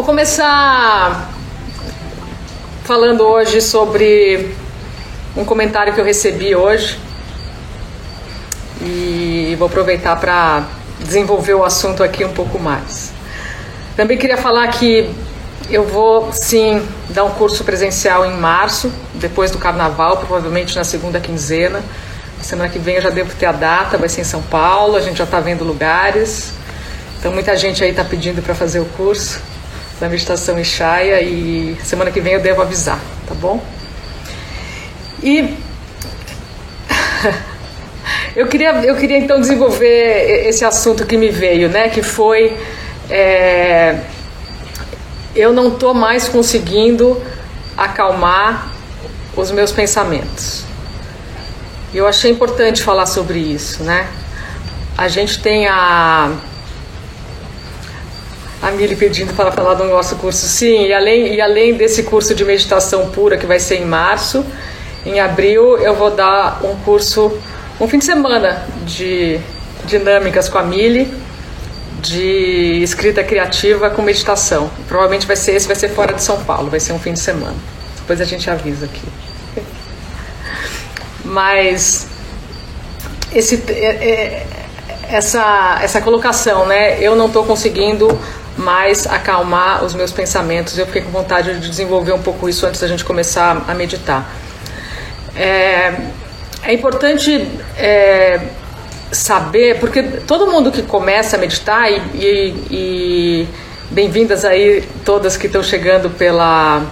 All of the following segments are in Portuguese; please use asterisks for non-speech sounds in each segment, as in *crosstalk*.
Vou começar falando hoje sobre um comentário que eu recebi hoje e vou aproveitar para desenvolver o assunto aqui um pouco mais. Também queria falar que eu vou sim dar um curso presencial em março, depois do carnaval, provavelmente na segunda quinzena. Semana que vem eu já devo ter a data, vai ser em São Paulo, a gente já está vendo lugares. Então muita gente aí está pedindo para fazer o curso da meditação em Chaya e semana que vem eu devo avisar, tá bom? E *laughs* eu queria, eu queria então desenvolver esse assunto que me veio, né? Que foi é, eu não estou mais conseguindo acalmar os meus pensamentos. E eu achei importante falar sobre isso, né? A gente tem a a Mili pedindo para falar do nosso curso. Sim, e além, e além desse curso de meditação pura que vai ser em março, em abril eu vou dar um curso, um fim de semana de dinâmicas com a Mili, de escrita criativa com meditação. Provavelmente vai ser esse, vai ser fora de São Paulo, vai ser um fim de semana. Depois a gente avisa aqui. Mas esse, é, é, essa, essa colocação, né? Eu não estou conseguindo mais acalmar os meus pensamentos. Eu fiquei com vontade de desenvolver um pouco isso antes da gente começar a meditar. É, é importante é, saber, porque todo mundo que começa a meditar, e, e, e bem-vindas aí todas que estão chegando pela,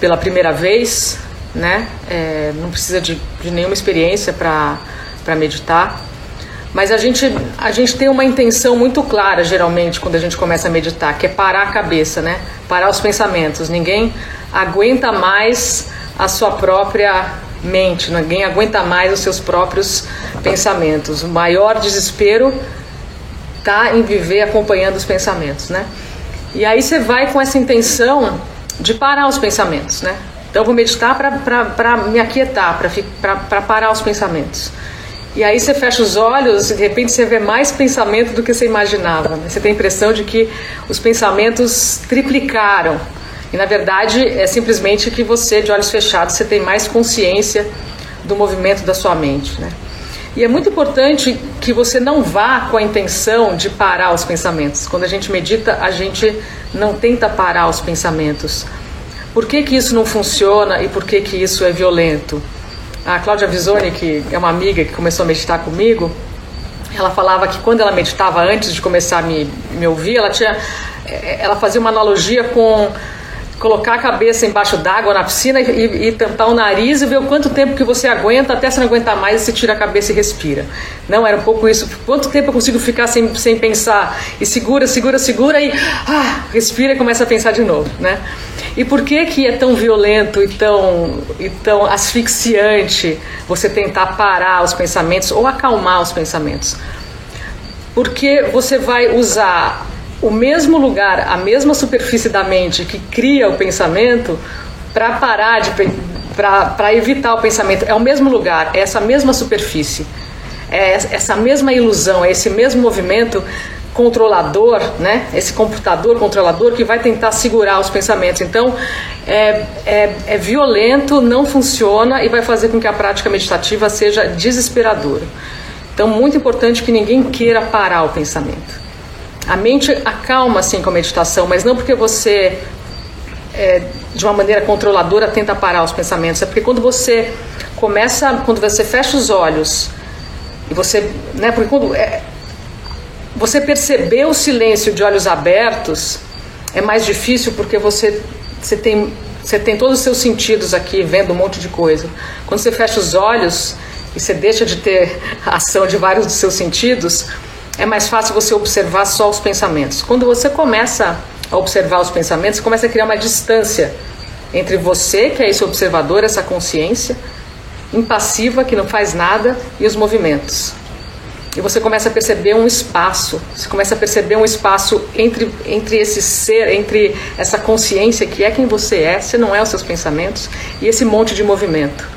pela primeira vez, né? É, não precisa de, de nenhuma experiência para meditar. Mas a gente, a gente tem uma intenção muito clara, geralmente, quando a gente começa a meditar, que é parar a cabeça, né? Parar os pensamentos. Ninguém aguenta mais a sua própria mente, ninguém aguenta mais os seus próprios pensamentos. O maior desespero está em viver acompanhando os pensamentos, né? E aí você vai com essa intenção de parar os pensamentos, né? Então eu vou meditar para me aquietar, para parar os pensamentos. E aí você fecha os olhos e de repente você vê mais pensamento do que você imaginava. Né? Você tem a impressão de que os pensamentos triplicaram. E na verdade é simplesmente que você, de olhos fechados, você tem mais consciência do movimento da sua mente. Né? E é muito importante que você não vá com a intenção de parar os pensamentos. Quando a gente medita, a gente não tenta parar os pensamentos. Por que, que isso não funciona e por que, que isso é violento? A Cláudia Visoni, que é uma amiga que começou a meditar comigo, ela falava que quando ela meditava antes de começar a me, me ouvir, ela tinha, eh, ela fazia uma analogia com colocar a cabeça embaixo d'água na piscina e, e, tampar o nariz e ver o quanto tempo que você aguenta, até você não aguentar mais, você tira a cabeça e respira. Não, era um pouco isso. Quanto tempo eu consigo ficar sem, sem pensar? E segura, segura, segura e ah, respira e começa a pensar de novo, né? E por que que é tão violento e tão, e tão asfixiante você tentar parar os pensamentos ou acalmar os pensamentos? Porque você vai usar o mesmo lugar, a mesma superfície da mente que cria o pensamento para parar de para evitar o pensamento. É o mesmo lugar, é essa mesma superfície. É essa mesma ilusão, é esse mesmo movimento controlador, né? Esse computador controlador que vai tentar segurar os pensamentos. Então, é, é, é violento, não funciona e vai fazer com que a prática meditativa seja desesperadora. Então, muito importante que ninguém queira parar o pensamento. A mente acalma sim com a meditação, mas não porque você é, de uma maneira controladora tenta parar os pensamentos, é porque quando você começa, quando você fecha os olhos e você, né, porque quando é, você perceber o silêncio de olhos abertos é mais difícil porque você, você, tem, você tem todos os seus sentidos aqui vendo um monte de coisa. Quando você fecha os olhos e você deixa de ter a *laughs* ação de vários dos seus sentidos, é mais fácil você observar só os pensamentos. Quando você começa a observar os pensamentos, você começa a criar uma distância entre você, que é esse observador, essa consciência impassiva que não faz nada, e os movimentos. E você começa a perceber um espaço, você começa a perceber um espaço entre, entre esse ser, entre essa consciência que é quem você é, você não é os seus pensamentos, e esse monte de movimento.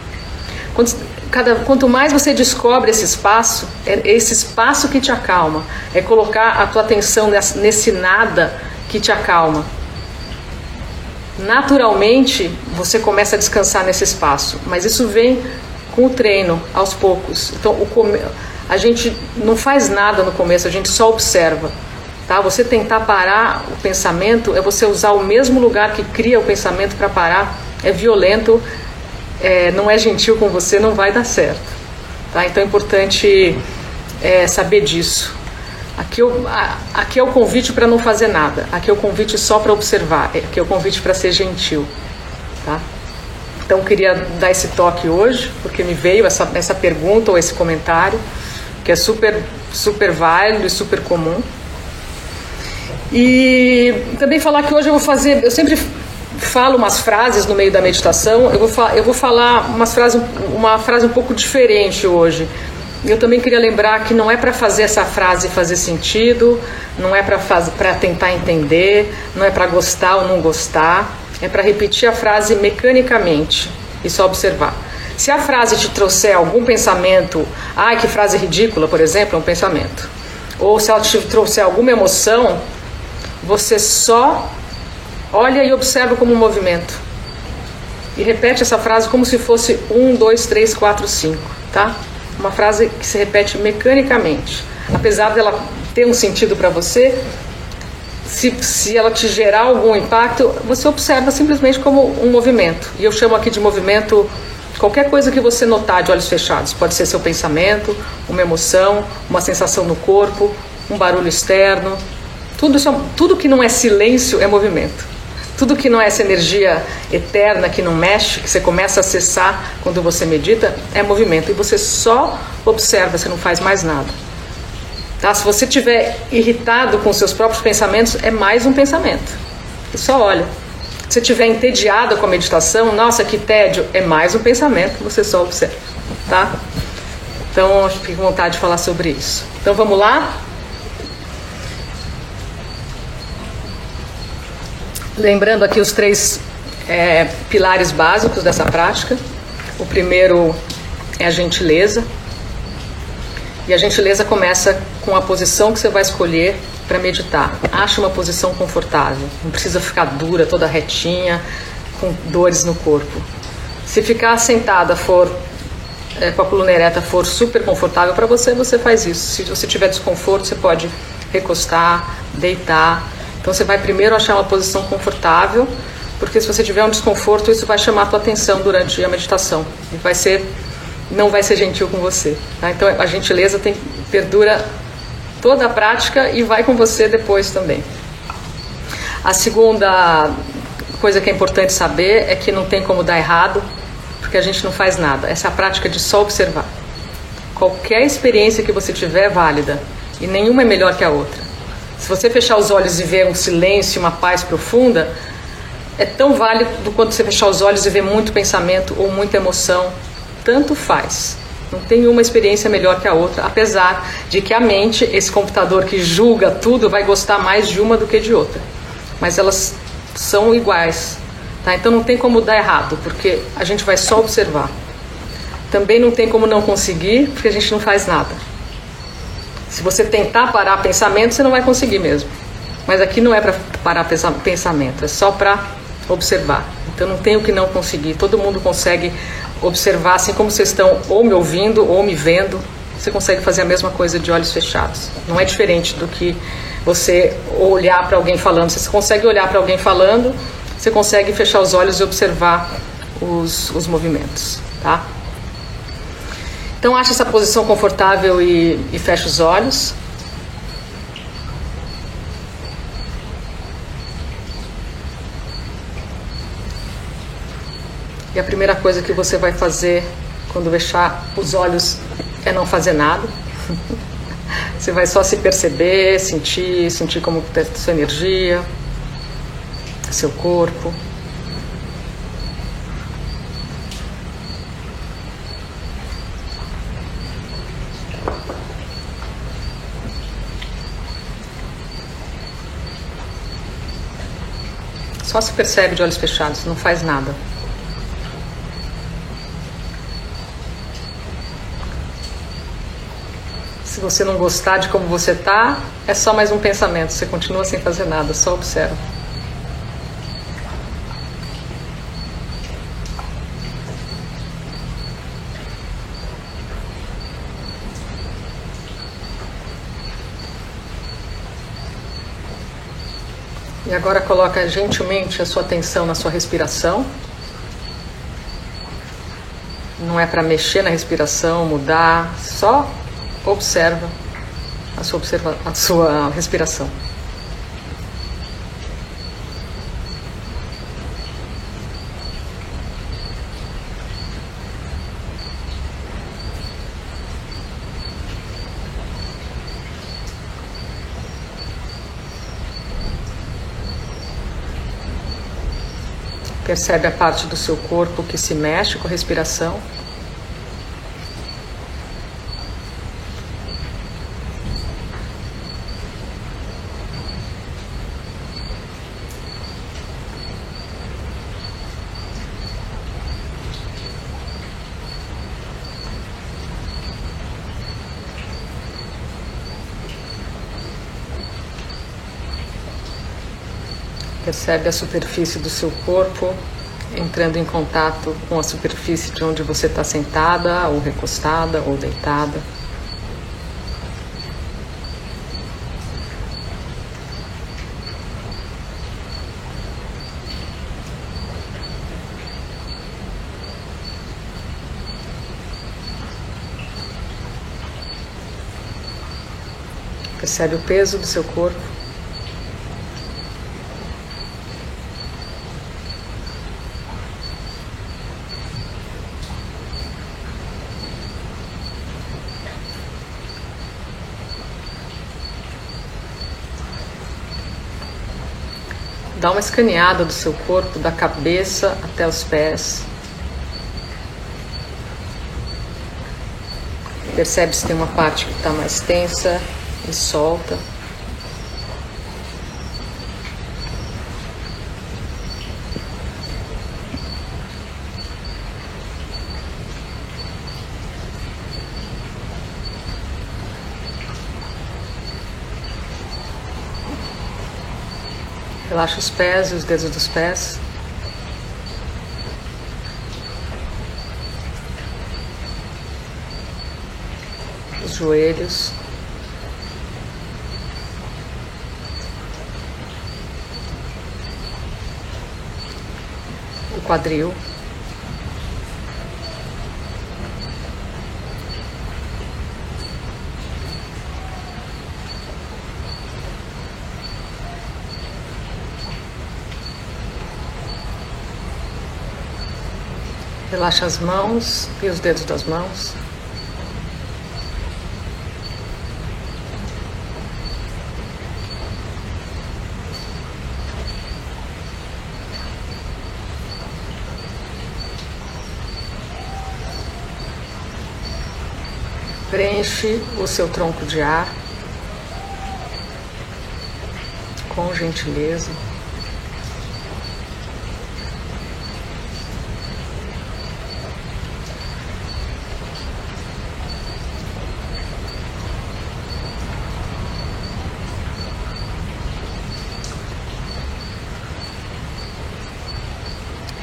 Quando, cada, quanto mais você descobre esse espaço, é esse espaço que te acalma, é colocar a tua atenção nesse, nada que te acalma. naturalmente você começa a descansar nesse espaço, mas isso vem com o treino, aos poucos. Então, come... a gente não faz nada no começo, a gente só observa. Tá? Você tentar parar o pensamento é você usar o mesmo lugar que cria o pensamento para parar, é violento, é, não é gentil com você, não vai dar certo. Tá? Então é importante é, saber disso. Aqui, eu, aqui é o convite para não fazer nada, aqui é o convite só para observar, aqui é o convite para ser gentil. Tá? Então queria dar esse toque hoje, porque me veio essa, essa pergunta ou esse comentário, que é super, super válido e super comum. E também falar que hoje eu vou fazer, eu sempre falo umas frases no meio da meditação, eu vou, eu vou falar umas frases, uma frase um pouco diferente hoje eu também queria lembrar que não é para fazer essa frase fazer sentido, não é para tentar entender, não é para gostar ou não gostar, é para repetir a frase mecanicamente e só observar. Se a frase te trouxer algum pensamento, ai que frase ridícula, por exemplo, é um pensamento, ou se ela te trouxer alguma emoção, você só olha e observa como um movimento. E repete essa frase como se fosse um, dois, três, quatro, cinco, tá? uma frase que se repete mecanicamente. Apesar dela ter um sentido para você, se, se ela te gerar algum impacto, você observa simplesmente como um movimento. E eu chamo aqui de movimento qualquer coisa que você notar de olhos fechados. Pode ser seu pensamento, uma emoção, uma sensação no corpo, um barulho externo. Tudo, isso, é tudo que não é silêncio é movimento. Tudo que não é essa energia eterna, que não mexe, que você começa a acessar quando você medita, é movimento. E você só observa, você não faz mais nada. Tá? Se você estiver irritado com seus próprios pensamentos, é mais um pensamento. Você só olha. Se você estiver entediado com a meditação, nossa, que tédio, é mais um pensamento, você só observa. Tá? Então, acho que fico com vontade de falar sobre isso. Então, vamos lá? Lembrando aqui os três é, pilares básicos dessa prática. O primeiro é a gentileza. E a gentileza começa com a posição que você vai escolher para meditar. Acha uma posição confortável. Não precisa ficar dura, toda retinha, com dores no corpo. Se ficar sentada for é, com a coluna ereta for super confortável para você, você faz isso. Se você tiver desconforto, você pode recostar, deitar então você vai primeiro achar uma posição confortável, porque se você tiver um desconforto, isso vai chamar a tua atenção durante a meditação e vai ser não vai ser gentil com você. Tá? Então a gentileza tem, perdura toda a prática e vai com você depois também. A segunda coisa que é importante saber é que não tem como dar errado, porque a gente não faz nada. Essa é a prática de só observar. Qualquer experiência que você tiver é válida e nenhuma é melhor que a outra. Se você fechar os olhos e ver um silêncio, uma paz profunda, é tão válido quanto você fechar os olhos e ver muito pensamento ou muita emoção. Tanto faz. Não tem uma experiência melhor que a outra, apesar de que a mente, esse computador que julga tudo, vai gostar mais de uma do que de outra. Mas elas são iguais. Tá? Então não tem como dar errado, porque a gente vai só observar. Também não tem como não conseguir, porque a gente não faz nada. Se você tentar parar pensamento, você não vai conseguir mesmo. Mas aqui não é para parar pensamento, é só para observar. Então não tem o que não conseguir. Todo mundo consegue observar, assim como vocês estão ou me ouvindo ou me vendo. Você consegue fazer a mesma coisa de olhos fechados. Não é diferente do que você olhar para alguém falando. Você consegue olhar para alguém falando, você consegue fechar os olhos e observar os, os movimentos, tá? Então acha essa posição confortável e, e fecha os olhos. E a primeira coisa que você vai fazer quando fechar os olhos é não fazer nada. *laughs* Você vai só se perceber, sentir, sentir como está sua energia, seu corpo. Só se percebe de olhos fechados, não faz nada. Se você não gostar de como você está, é só mais um pensamento. Você continua sem fazer nada, só observa. E agora coloca gentilmente a sua atenção na sua respiração. Não é para mexer na respiração, mudar, só observa a sua, observa a sua respiração. Percebe a parte do seu corpo que se mexe com a respiração. Percebe a superfície do seu corpo entrando em contato com a superfície de onde você está sentada, ou recostada, ou deitada. Percebe o peso do seu corpo. Dá uma escaneada do seu corpo, da cabeça até os pés. Percebe se tem uma parte que está mais tensa e solta. Relaxa os pés e os dedos dos pés. Os joelhos. O quadril. Relaxa as mãos e os dedos das mãos. Preenche o seu tronco de ar com gentileza.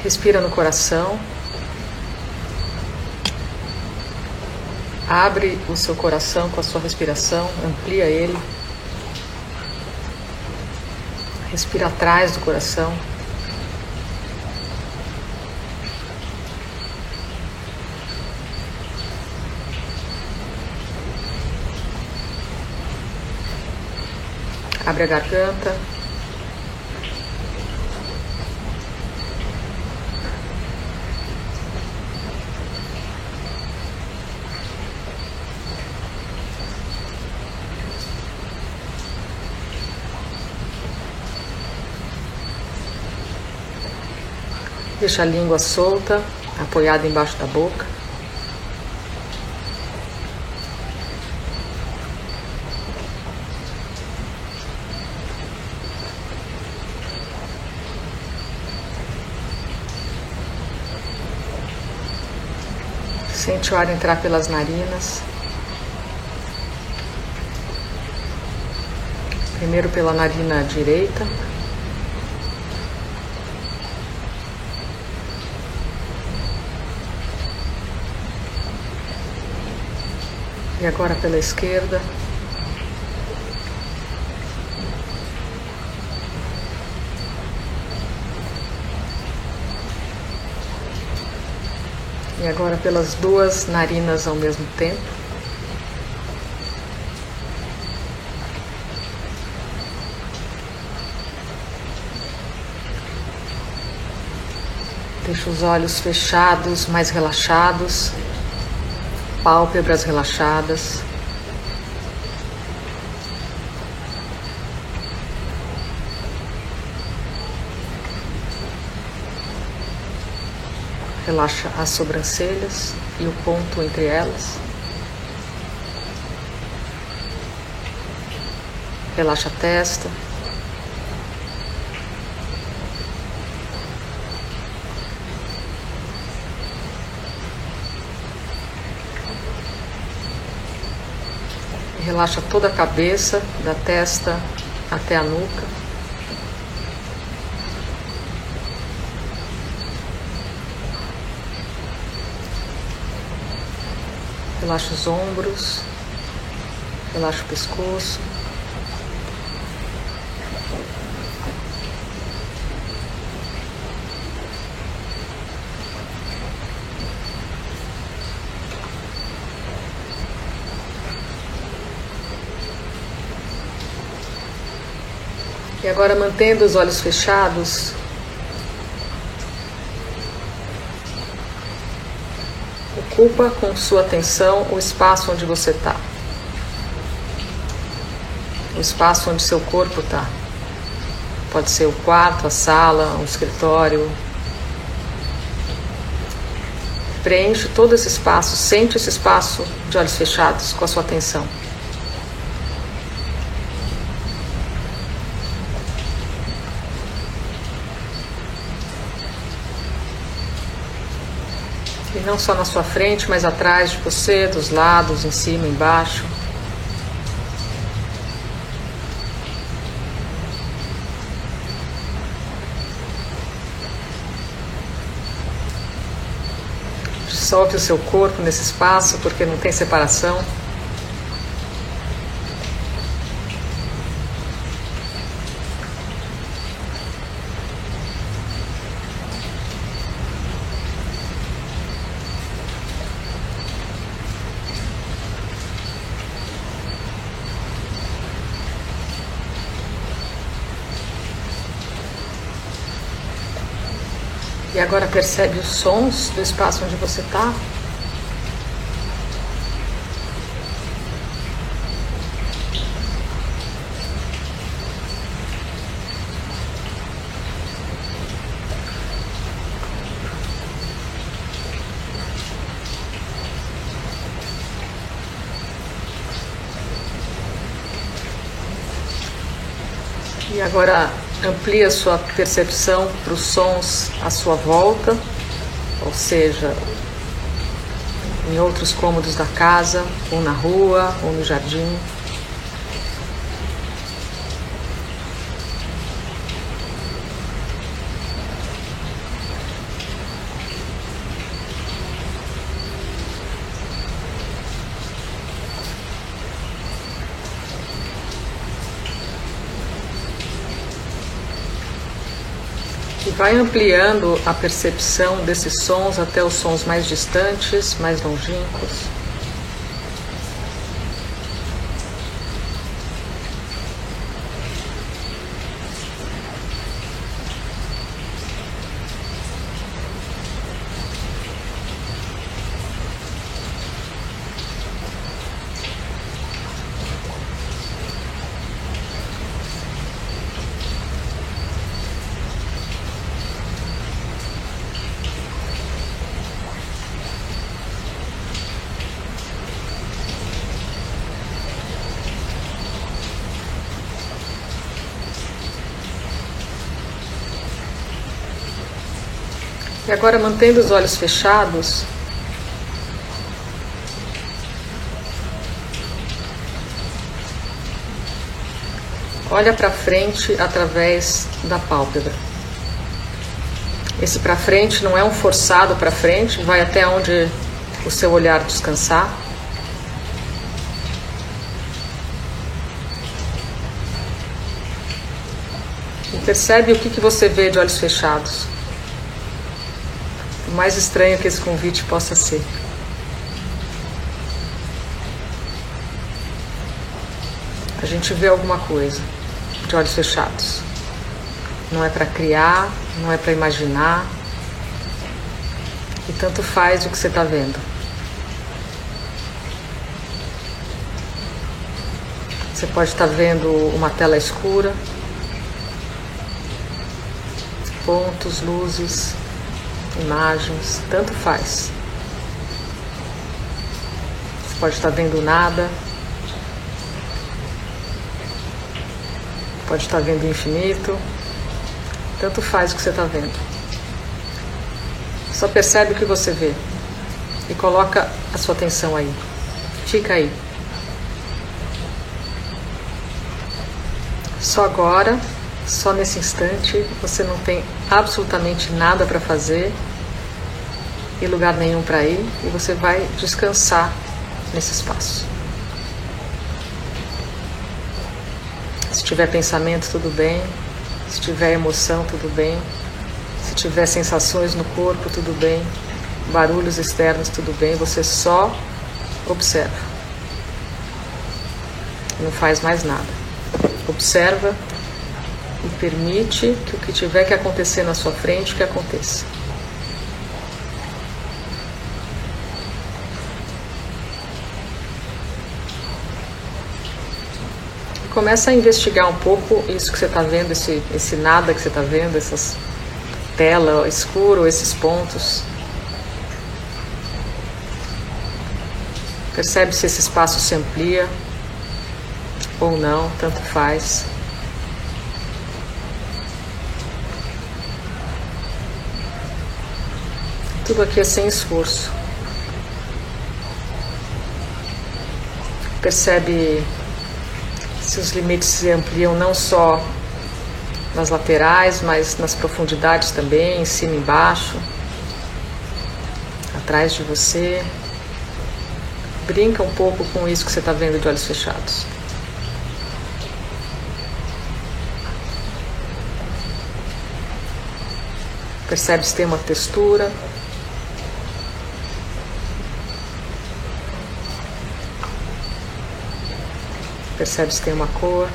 Respira no coração. Abre o seu coração com a sua respiração, amplia ele. Respira atrás do coração. Abre a garganta. Deixa a língua solta, apoiada embaixo da boca. Sente o ar entrar pelas narinas. Primeiro pela narina direita. e agora pela esquerda. E agora pelas duas narinas ao mesmo tempo. Deixa os olhos fechados, mais relaxados pálpebras relaxadas. Relaxa as sobrancelhas e o ponto entre elas. Relaxa a testa. Relaxa toda a cabeça, da testa até a nuca. Relaxa os ombros, relaxa o pescoço. E agora mantendo os olhos fechados, ocupa com sua atenção o espaço onde você está. O espaço onde seu corpo está. Pode ser o quarto, a sala, o escritório. Preenche todo esse espaço, sente esse espaço de olhos fechados com a sua atenção. Não só na sua frente, mas atrás de você, dos lados, em cima, embaixo. Dissolve o seu corpo nesse espaço porque não tem separação. Agora percebe os sons do espaço onde você está. E agora amplia sua percepção para os sons à sua volta, ou seja, em outros cômodos da casa, ou na rua, ou no jardim. Vai ampliando a percepção desses sons até os sons mais distantes, mais longínquos. Agora, mantendo os olhos fechados, olha para frente através da pálpebra. Esse para frente não é um forçado para frente, vai até onde o seu olhar descansar. E percebe o que, que você vê de olhos fechados mais estranho que esse convite possa ser. A gente vê alguma coisa de olhos fechados. Não é para criar, não é para imaginar. E tanto faz o que você está vendo. Você pode estar tá vendo uma tela escura, pontos, luzes, imagens, tanto faz. Você pode estar vendo nada, pode estar vendo o infinito, tanto faz o que você está vendo. Só percebe o que você vê e coloca a sua atenção aí. Fica aí. Só agora, só nesse instante, você não tem absolutamente nada para fazer e lugar nenhum para ir e você vai descansar nesse espaço. Se tiver pensamento, tudo bem. Se tiver emoção, tudo bem. Se tiver sensações no corpo, tudo bem. Barulhos externos, tudo bem. Você só observa. Não faz mais nada. Observa e permite que o que tiver que acontecer na sua frente, que aconteça. Começa a investigar um pouco isso que você está vendo, esse, esse nada que você está vendo, essas tela escuro, esses pontos. Percebe se esse espaço se amplia ou não, tanto faz. Tudo aqui é sem esforço. Percebe se os limites se ampliam não só nas laterais, mas nas profundidades também, em cima e embaixo, atrás de você. Brinca um pouco com isso que você está vendo de olhos fechados. Percebe se tem uma textura. Percebe se tem uma cor.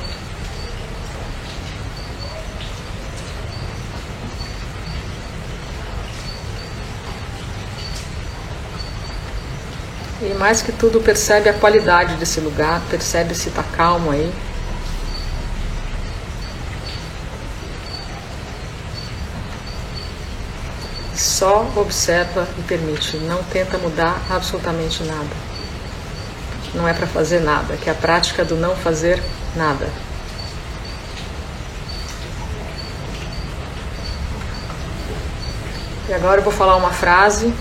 E mais que tudo, percebe a qualidade desse lugar, percebe se está calmo aí. Só observa e permite, não tenta mudar absolutamente nada não é para fazer nada, que é a prática do não fazer nada. E agora eu vou falar uma frase.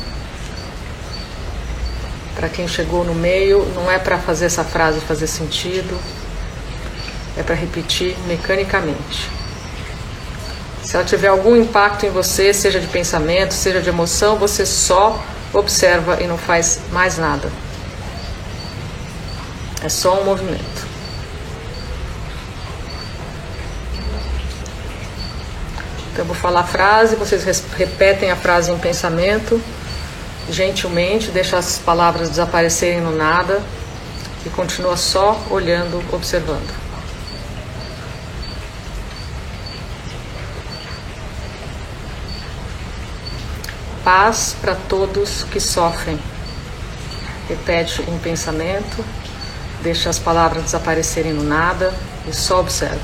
Para quem chegou no meio, não é para fazer essa frase fazer sentido, é para repetir mecanicamente. Se ela tiver algum impacto em você, seja de pensamento, seja de emoção, você só observa e não faz mais nada. É só um movimento. Então eu vou falar a frase, vocês repetem a frase em pensamento, gentilmente, deixa as palavras desaparecerem no nada e continua só olhando, observando. Paz para todos que sofrem. Repete em pensamento. Deixa as palavras desaparecerem no nada e só observa.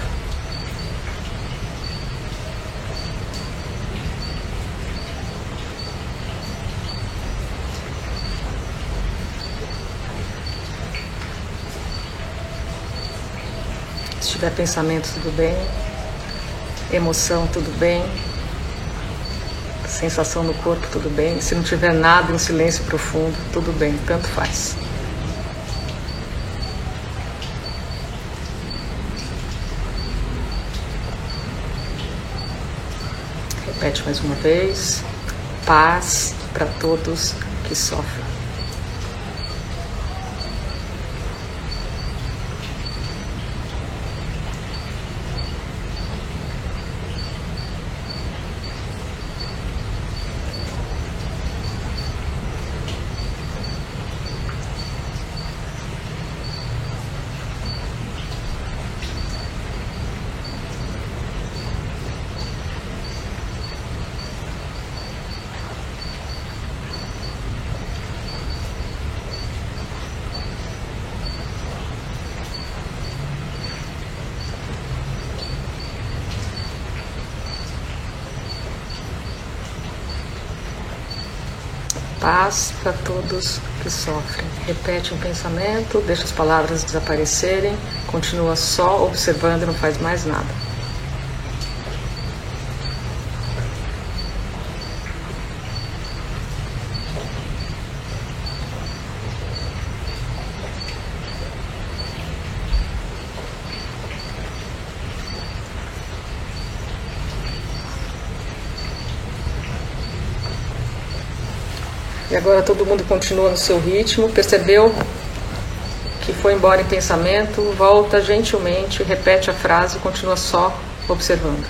Se tiver pensamento, tudo bem. Emoção, tudo bem. Sensação no corpo, tudo bem. Se não tiver nada em silêncio profundo, tudo bem, tanto faz. Repete mais uma vez. Paz para todos que sofrem. Paz para todos que sofrem. Repete um pensamento, deixa as palavras desaparecerem, continua só observando e não faz mais nada. E agora todo mundo continua no seu ritmo, percebeu que foi embora em pensamento, volta gentilmente, repete a frase e continua só observando.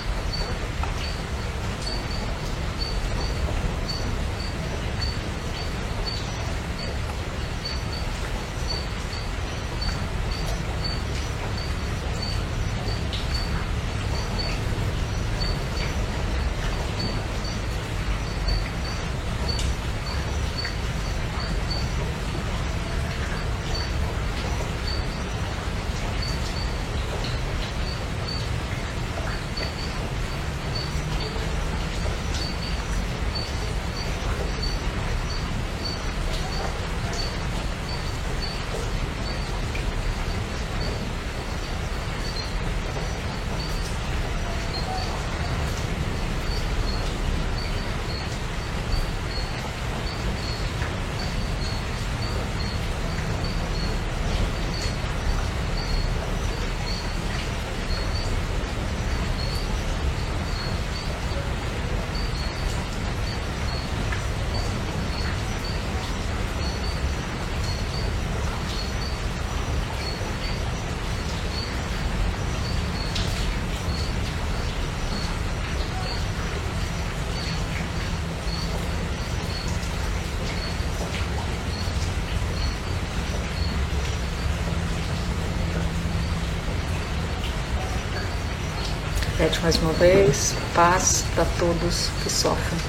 Repete mais uma vez: paz para todos que sofrem.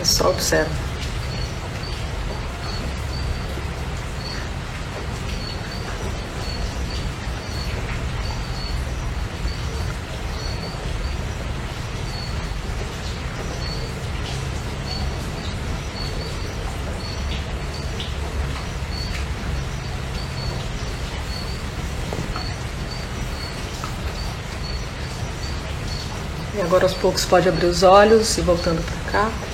É só observa. Agora aos poucos pode abrir os olhos e voltando para cá.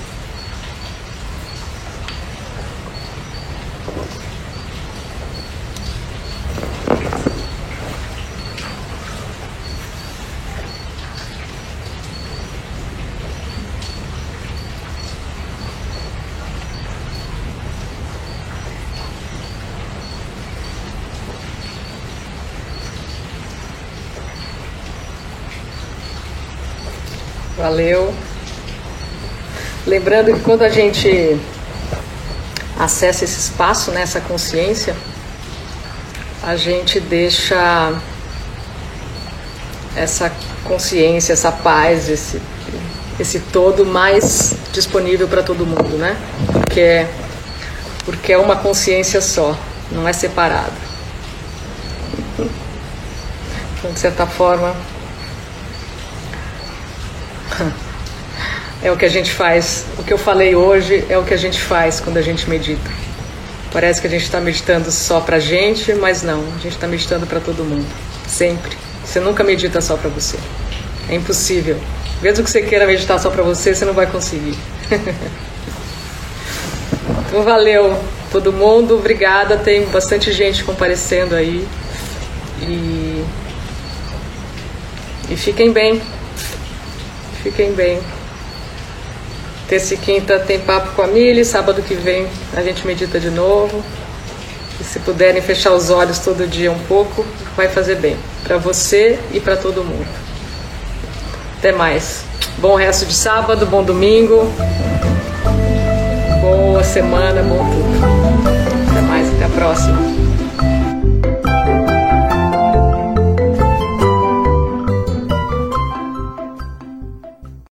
Valeu. Lembrando que quando a gente acessa esse espaço, né, essa consciência, a gente deixa essa consciência, essa paz, esse, esse todo mais disponível para todo mundo, né? Porque é, porque é uma consciência só, não é separado. Então, de certa forma, é o que a gente faz. O que eu falei hoje é o que a gente faz quando a gente medita. Parece que a gente está meditando só para gente, mas não. A gente está meditando para todo mundo. Sempre. Você nunca medita só para você. É impossível. Mesmo que você queira meditar só para você, você não vai conseguir. *laughs* então valeu todo mundo. Obrigada. Tem bastante gente comparecendo aí. E, e fiquem bem. Fiquem bem. Terça e quinta tem papo com a Mili, sábado que vem a gente medita de novo. E se puderem fechar os olhos todo dia um pouco, vai fazer bem para você e para todo mundo. Até mais. Bom resto de sábado, bom domingo. Boa semana, bom tudo. Até mais, até a próxima.